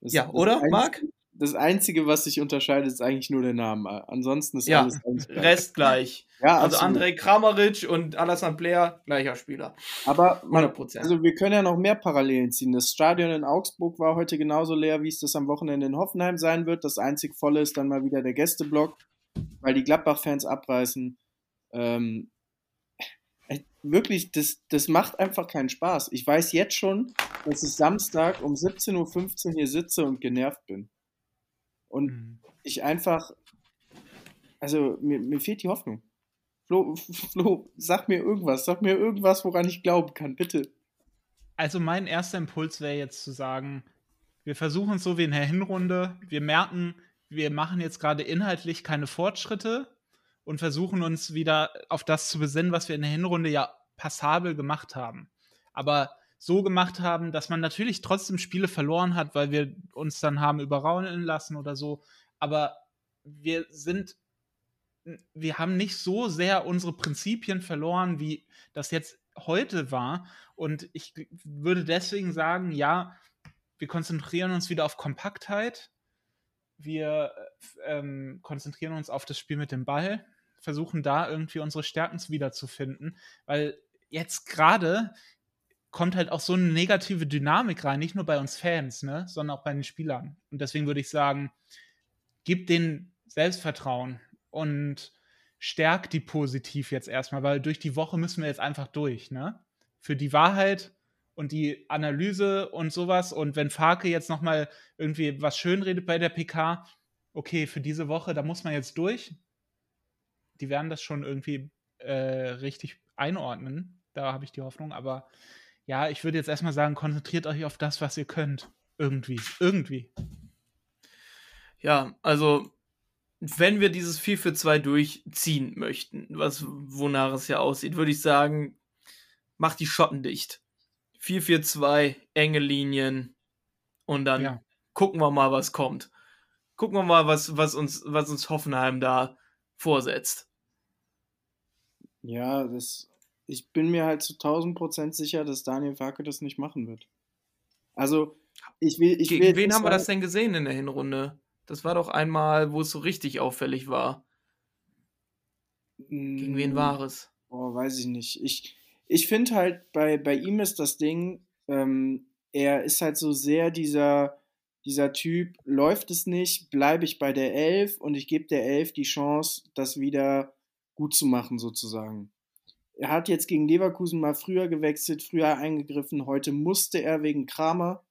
Ja, oder, Marc? Das Einzige, was sich unterscheidet, ist eigentlich nur der Name. Ansonsten ist Ja, alles ganz gleich. Rest gleich. Ja, Also absolut. Andrei Kramaric und Alassane Player, gleicher Spieler. Aber man, 100%. also wir können ja noch mehr Parallelen ziehen. Das Stadion in Augsburg war heute genauso leer, wie es das am Wochenende in Hoffenheim sein wird. Das einzig volle ist dann mal wieder der Gästeblock, weil die Gladbach-Fans abreißen. Ähm, äh, wirklich, das, das macht einfach keinen Spaß. Ich weiß jetzt schon, dass ich Samstag um 17.15 Uhr hier sitze und genervt bin. Und Mhm. ich einfach, also mir, mir fehlt die Hoffnung. Flo, Flo, sag mir irgendwas, sag mir irgendwas, woran ich glauben kann, bitte. Also mein erster Impuls wäre jetzt zu sagen, wir versuchen es so wie in der Hinrunde. Wir merken, wir machen jetzt gerade inhaltlich keine Fortschritte und versuchen uns wieder auf das zu besinnen, was wir in der Hinrunde ja passabel gemacht haben. Aber so gemacht haben, dass man natürlich trotzdem Spiele verloren hat, weil wir uns dann haben überraunen lassen oder so. Aber wir sind, wir haben nicht so sehr unsere Prinzipien verloren, wie das jetzt heute war. Und ich würde deswegen sagen, ja, wir konzentrieren uns wieder auf Kompaktheit. Wir äh, ähm, konzentrieren uns auf das Spiel mit dem Ball, versuchen da irgendwie unsere Stärken wiederzufinden, weil jetzt gerade kommt halt auch so eine negative Dynamik rein, nicht nur bei uns Fans, ne, sondern auch bei den Spielern. Und deswegen würde ich sagen, gib denen Selbstvertrauen und stärkt die positiv jetzt erstmal, weil durch die Woche müssen wir jetzt einfach durch, ne? Für die Wahrheit und die Analyse und sowas. Und wenn Farke jetzt nochmal irgendwie was schönredet bei der PK, okay, für diese Woche, da muss man jetzt durch. Die werden das schon irgendwie äh, richtig einordnen. Da habe ich die Hoffnung. Aber ja, ich würde jetzt erstmal sagen, konzentriert euch auf das, was ihr könnt. Irgendwie. Irgendwie. Ja, also wenn wir dieses 4 für 2 durchziehen möchten, was wonach es ja aussieht, würde ich sagen, macht die Schotten dicht. 4 4 2, enge Linien und dann Ja. gucken wir mal, was kommt. Gucken wir mal, was, was, uns, was uns Hoffenheim da vorsetzt. Ja, das, ich bin mir halt zu 1000 Prozent sicher, dass Daniel Farke das nicht machen wird. Also, ich will, ich will Gegen jetzt wen haben wir das denn gesehen in der Hinrunde? Das war doch einmal, wo es so richtig auffällig war. Gegen wen Mm, war es? Oh, weiß ich nicht. Ich, ich finde halt, bei, bei ihm ist das Ding, ähm, er ist halt so sehr dieser, dieser Typ, läuft es nicht, bleibe ich bei der Elf und ich gebe der Elf die Chance, das wieder gut zu machen, sozusagen. Er hat jetzt gegen Leverkusen mal früher gewechselt, früher eingegriffen. Heute musste er wegen Kramer.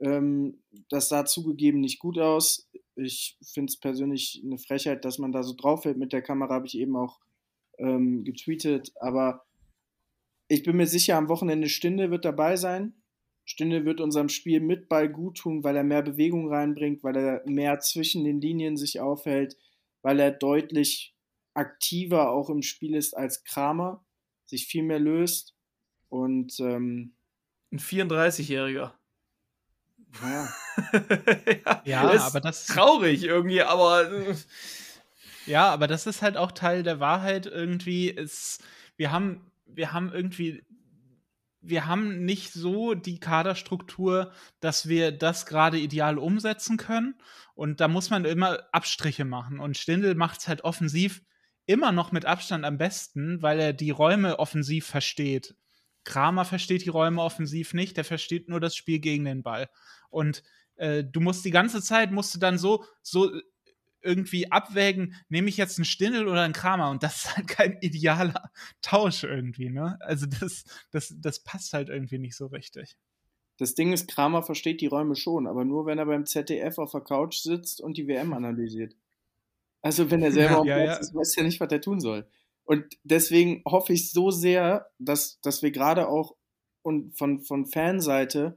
Ähm, das sah zugegeben nicht gut aus. Ich finde es persönlich eine Frechheit, dass man da so draufhält. Mit der Kamera habe ich eben auch ähm, getweetet. Aber ich bin mir sicher, am Wochenende Stinde wird dabei sein. Stinde wird unserem Spiel mit Ball gut tun, weil er mehr Bewegung reinbringt, weil er mehr zwischen den Linien sich aufhält, weil er deutlich aktiver auch im Spiel ist als Kramer, sich viel mehr löst. Und ähm, Ein 34-Jähriger. ja, ja, Ja, ist aber das- traurig irgendwie, aber äh, Ja, aber das ist halt auch Teil der Wahrheit irgendwie. Ist, wir haben, wir haben irgendwie, wir haben nicht so die Kaderstruktur, dass wir das gerade ideal umsetzen können. Und da muss man immer Abstriche machen. Und Stindl macht es halt offensiv immer noch mit Abstand am besten, weil er die Räume offensiv versteht. Kramer versteht die Räume offensiv nicht, der versteht nur das Spiel gegen den Ball. Und äh, du musst die ganze Zeit, musst du dann so, so irgendwie abwägen, nehme ich jetzt einen Stindel oder einen Kramer und das ist halt kein idealer Tausch irgendwie, ne? Also das, das, das passt halt irgendwie nicht so richtig. Das Ding ist, Kramer versteht die Räume schon, aber nur wenn er beim ZDF auf der Couch sitzt und die WM analysiert. Also wenn er selber am Ja, Platz ja. ist, weiß er nicht, was er tun soll. Und deswegen hoffe ich so sehr, dass, dass wir gerade auch und von, von Fanseite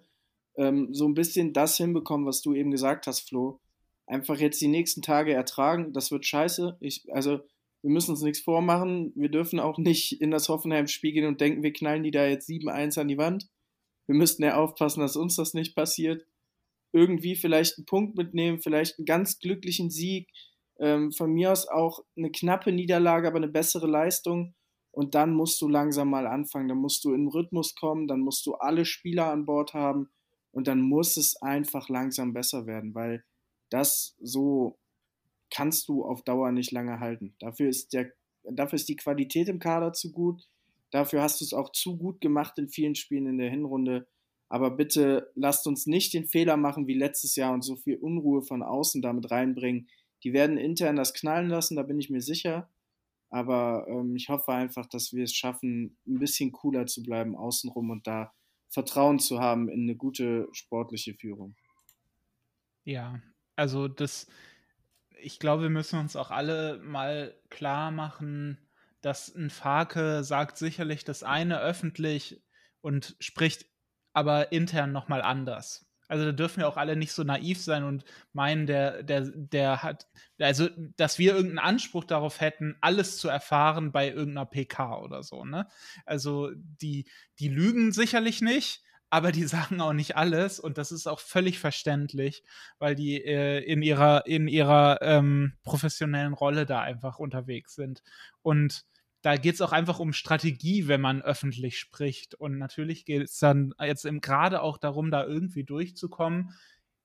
ähm, so ein bisschen das hinbekommen, was du eben gesagt hast, Flo. Einfach jetzt die nächsten Tage ertragen. Das wird scheiße. Ich, also wir müssen uns nichts vormachen. Wir dürfen auch nicht in das Hoffenheim-Spiel gehen und denken, wir knallen die da jetzt 7-1 an die Wand. Wir müssten ja aufpassen, dass uns das nicht passiert. Irgendwie vielleicht einen Punkt mitnehmen, vielleicht einen ganz glücklichen Sieg. Ähm, von mir aus auch eine knappe Niederlage, aber eine bessere Leistung. Und dann musst du langsam mal anfangen. Dann musst du in den Rhythmus kommen, dann musst du alle Spieler an Bord haben und dann muss es einfach langsam besser werden, weil das so kannst du auf Dauer nicht lange halten. Dafür ist, der, dafür ist die Qualität im Kader zu gut. Dafür hast du es auch zu gut gemacht in vielen Spielen in der Hinrunde. Aber bitte lasst uns nicht den Fehler machen wie letztes Jahr und so viel Unruhe von außen damit reinbringen. Die werden intern das knallen lassen, da bin ich mir sicher. Aber ähm, ich hoffe einfach, dass wir es schaffen, ein bisschen cooler zu bleiben außenrum und da Vertrauen zu haben in eine gute sportliche Führung. Ja, also das, ich glaube, wir müssen uns auch alle mal klar machen, dass ein Farke sagt sicherlich das eine öffentlich und spricht aber intern nochmal anders. Also da dürfen wir auch alle nicht so naiv sein und meinen, der, der, der hat, also dass wir irgendeinen Anspruch darauf hätten, alles zu erfahren bei irgendeiner PK oder so, ne? Also die, die lügen sicherlich nicht, aber die sagen auch nicht alles und das ist auch völlig verständlich, weil die äh, in ihrer, in ihrer ähm, professionellen Rolle da einfach unterwegs sind. Und da geht es auch einfach um Strategie, wenn man öffentlich spricht. Und natürlich geht es dann jetzt gerade auch darum, da irgendwie durchzukommen.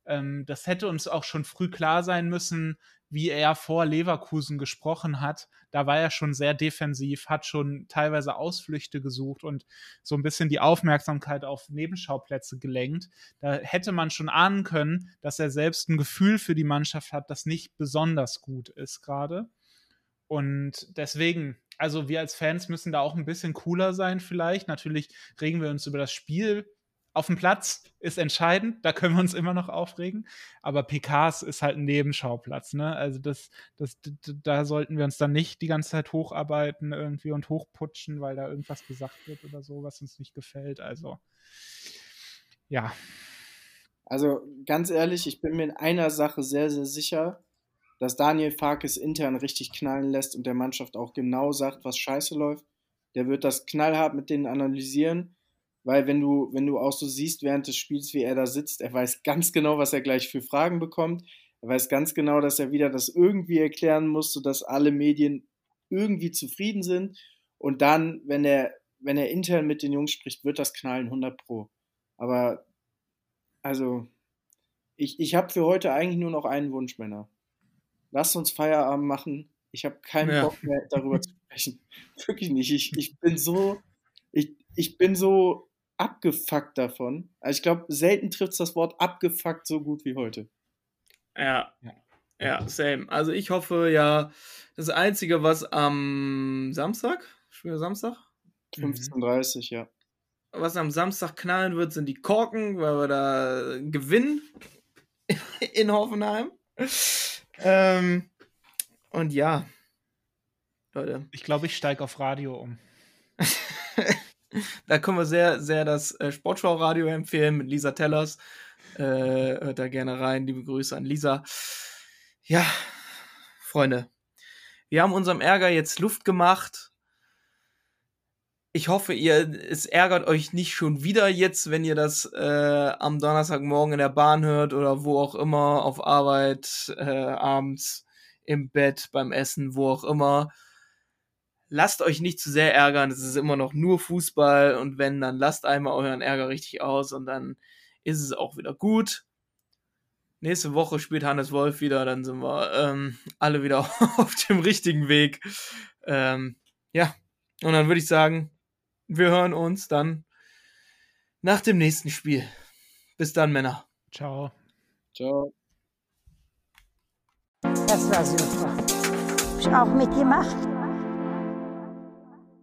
Ähm, das hätte uns auch schon früh klar sein müssen, wie er vor Leverkusen gesprochen hat. Da war er schon sehr defensiv, hat schon teilweise Ausflüchte gesucht und so ein bisschen die Aufmerksamkeit auf Nebenschauplätze gelenkt. Da hätte man schon ahnen können, dass er selbst ein Gefühl für die Mannschaft hat, das nicht besonders gut ist gerade. Und deswegen, also wir als Fans müssen da auch ein bisschen cooler sein vielleicht. Natürlich regen wir uns über das Spiel auf dem Platz, ist entscheidend, da können wir uns immer noch aufregen. Aber PKs ist halt ein Nebenschauplatz, ne? Also das, das, da sollten wir uns dann nicht die ganze Zeit hocharbeiten irgendwie und hochputschen, weil da irgendwas gesagt wird oder so, was uns nicht gefällt. Also ja. Also ganz ehrlich, ich bin mir in einer Sache sehr, sehr sicher, dass Daniel Farkes intern richtig knallen lässt und der Mannschaft auch genau sagt, was scheiße läuft. Der wird das knallhart mit denen analysieren, weil wenn du, wenn du auch so siehst während des Spiels, wie er da sitzt, er weiß ganz genau, was er gleich für Fragen bekommt. Er weiß ganz genau, dass er wieder das irgendwie erklären muss, sodass alle Medien irgendwie zufrieden sind. Und dann, wenn er, wenn er intern mit den Jungs spricht, wird das knallen 100 Pro. Aber, also, ich, ich habe für heute eigentlich nur noch einen Wunsch, Männer lasst uns Feierabend machen. Ich habe keinen Ja. Bock mehr darüber zu sprechen. Wirklich nicht. Ich, ich bin so, ich, ich bin so abgefuckt davon. Also ich glaube, selten trifft das Wort abgefuckt so gut wie heute. Ja. Ja. Ja, same. Also ich hoffe ja, das Einzige, was am Samstag, Spiel Samstag, Mhm. 15.30 ja. was am Samstag knallen wird, sind die Korken, weil wir da gewinnen in Hoffenheim. Ähm, und ja, Leute, Ich glaube, ich steige auf Radio um. da können wir sehr, sehr das äh, Sportschau-Radio empfehlen mit Lisa Tellers. Äh, hört da gerne rein. Liebe Grüße an Lisa. Ja, Freunde, wir haben unserem Ärger jetzt Luft gemacht. Ich hoffe, ihr, es ärgert euch nicht schon wieder jetzt, wenn ihr das äh, am Donnerstagmorgen in der Bahn hört oder wo auch immer, auf Arbeit, äh, abends, im Bett, beim Essen, wo auch immer. Lasst euch nicht zu sehr ärgern, es ist immer noch nur Fußball und wenn, dann lasst einmal euren Ärger richtig aus und dann ist es auch wieder gut. Nächste Woche spielt Hannes Wolf wieder, dann sind wir ähm, alle wieder auf dem richtigen Weg. Ähm, ja, und dann würde ich sagen, wir hören uns dann nach dem nächsten Spiel. Bis dann, Männer. Ciao. Ciao. Das war super. Hab ich auch mitgemacht.